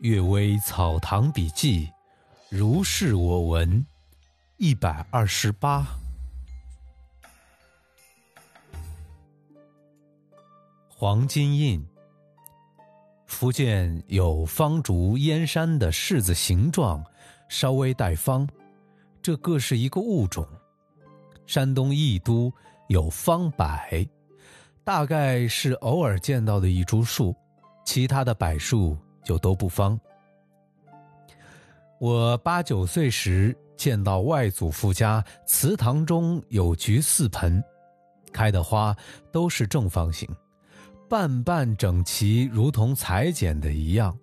阅微草堂笔记，如是我闻，一百二十八。黄金印。福建有方竹燕山的柿子形状，稍微带方，这各是一个物种。山东益都有方柏，大概是偶尔见到的一株树，其他的柏树就都不方。我八九岁时见到外祖父家祠堂中有菊四盆，开的花都是正方形。瓣瓣整齐，如同裁剪的一样。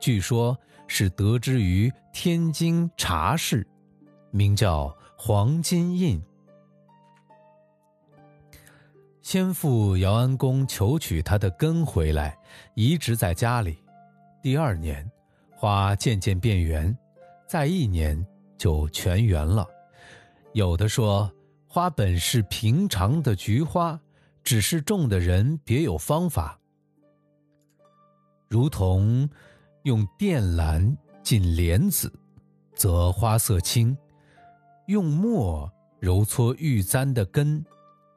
据说，是得之于天津茶室，名叫黄金印。先父姚安公求取他的根回来，移植在家里。第二年，花渐渐变圆，再一年就全圆了。有的说，花本是平常的菊花。只是种的人别有方法，如同用靛蓝浸莲子，则花色青；用墨揉搓玉簪的根，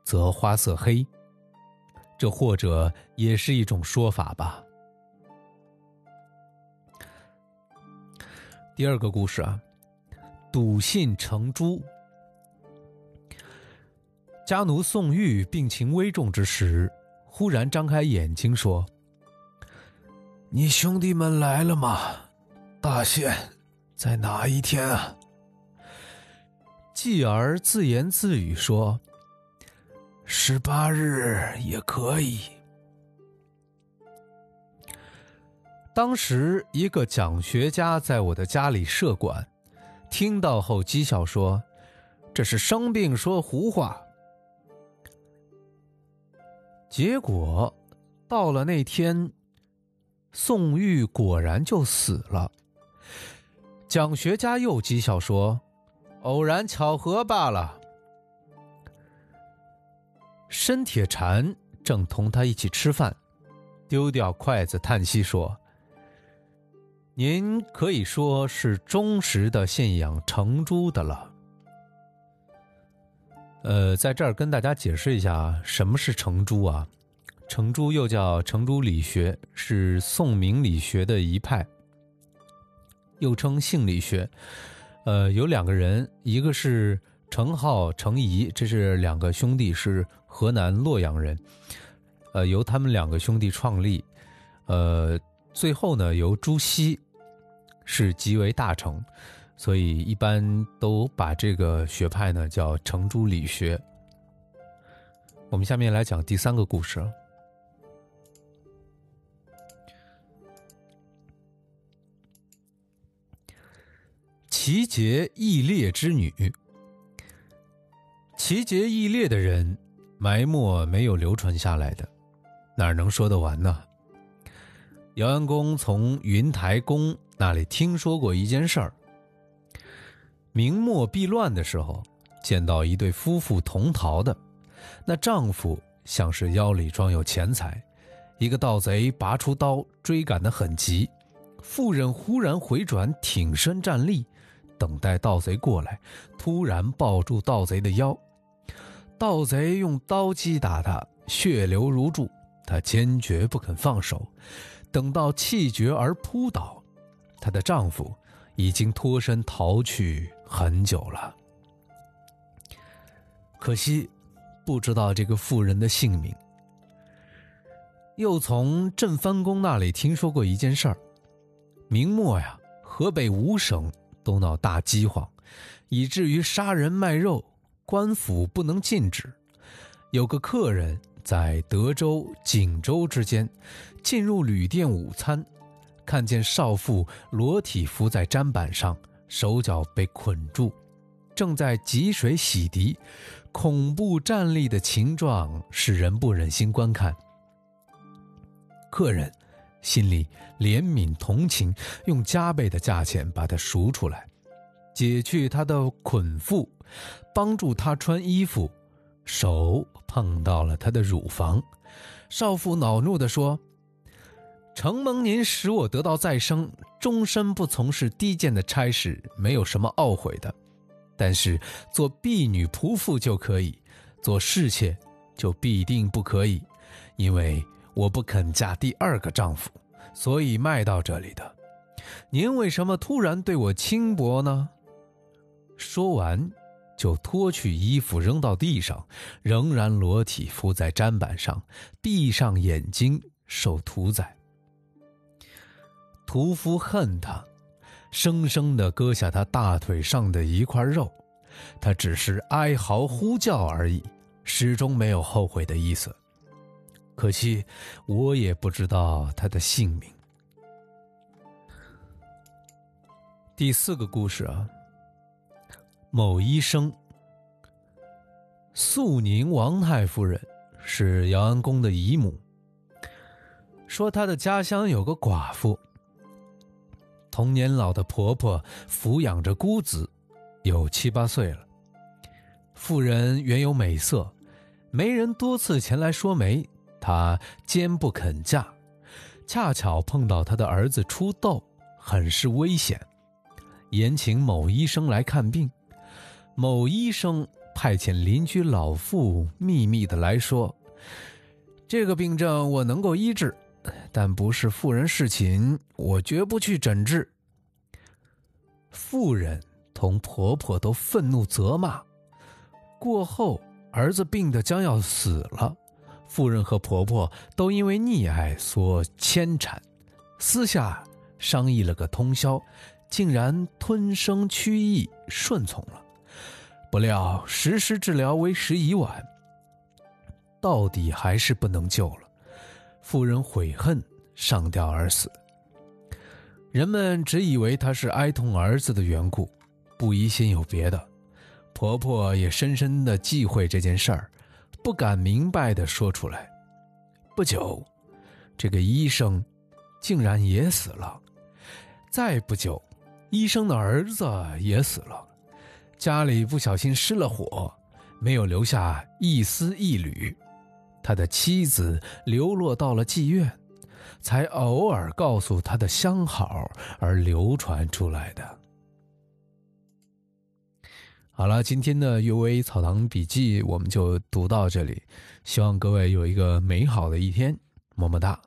则花色黑。这或者也是一种说法吧。第二个故事啊，笃信成珠。家奴宋玉病情危重之时，忽然张开眼睛说：“你兄弟们来了吗？大限在哪一天啊？”继而自言自语说：“十八日也可以。”当时一个讲学家在我的家里设馆，听到后讥笑说：“这是生病说胡话。”结果，到了那天，宋玉果然就死了。讲学家又讥笑说：“偶然巧合罢了。”申铁禅正同他一起吃饭，丢掉筷子，叹息说：“您可以说是忠实的信仰成珠的了。”呃，在这儿跟大家解释一下，什么是程朱啊？程朱又叫程朱理学，是宋明理学的一派，又称性理学。呃，有两个人，一个是程颢、程颐，这是两个兄弟，是河南洛阳人。呃，由他们两个兄弟创立。呃，最后呢，由朱熹是极为大成。所以一般都把这个学派呢叫程朱理学。我们下面来讲第三个故事。齐杰义烈之女，齐杰义烈的人埋没没有流传下来的，哪能说得完呢？姚安公从云台公那里听说过一件事儿。明末避乱的时候，见到一对夫妇同逃的，那丈夫像是腰里装有钱财，一个盗贼拔出刀追赶得很急，妇人忽然回转挺身站立，等待盗贼过来，突然抱住盗贼的腰，盗贼用刀击打他，血流如注，他坚决不肯放手，等到气绝而扑倒，她的丈夫已经脱身逃去。很久了，可惜不知道这个妇人的姓名。又从镇藩公那里听说过一件事儿：明末呀，河北五省都闹大饥荒，以至于杀人卖肉，官府不能禁止。有个客人在德州、锦州之间进入旅店午餐，看见少妇裸体伏在砧板上。手脚被捆住，正在汲水洗涤，恐怖站立的情状使人不忍心观看。客人心里怜悯同情，用加倍的价钱把她赎出来，解去他的捆缚，帮助他穿衣服，手碰到了他的乳房。少妇恼怒地说：“承蒙您使我得到再生，终身不从事低贱的差事，没有什么懊悔的。但是做婢女仆妇就可以，做侍妾就必定不可以，因为我不肯嫁第二个丈夫，所以卖到这里的。您为什么突然对我轻薄呢？说完，就脱去衣服扔到地上，仍然裸体伏在砧板上，闭上眼睛受屠宰。屠夫恨他，生生的割下他大腿上的一块肉，他只是哀嚎呼叫而已，始终没有后悔的意思。可惜，我也不知道他的姓名。第四个故事啊，某医生，肃宁王太夫人是姚安公的姨母，说她的家乡有个寡妇。同年老的婆婆抚养着姑子，有七八岁了。妇人原有美色，媒人多次前来说媒，她坚不肯嫁。恰巧碰到她的儿子出痘，很是危险，延请某医生来看病。某医生派遣邻居老妇秘密的来说：“这个病症我能够医治。”但不是妇人侍寝，我绝不去诊治。妇人同婆婆都愤怒责骂。过后，儿子病得将要死了，妇人和婆婆都因为溺爱所牵缠，私下商议了个通宵，竟然吞声屈意顺从了。不料实施治疗为时已晚，到底还是不能救了。妇人悔恨，上吊而死。人们只以为她是哀痛儿子的缘故，不疑心有别的。婆婆也深深的忌讳这件事儿，不敢明白的说出来。不久，这个医生竟然也死了。再不久，医生的儿子也死了。家里不小心失了火，没有留下一丝一缕。他的妻子流落到了妓院，才偶尔告诉他的相好而流传出来的。好了，今天的《阅微草堂笔记》我们就读到这里，希望各位有一个美好的一天，么么哒。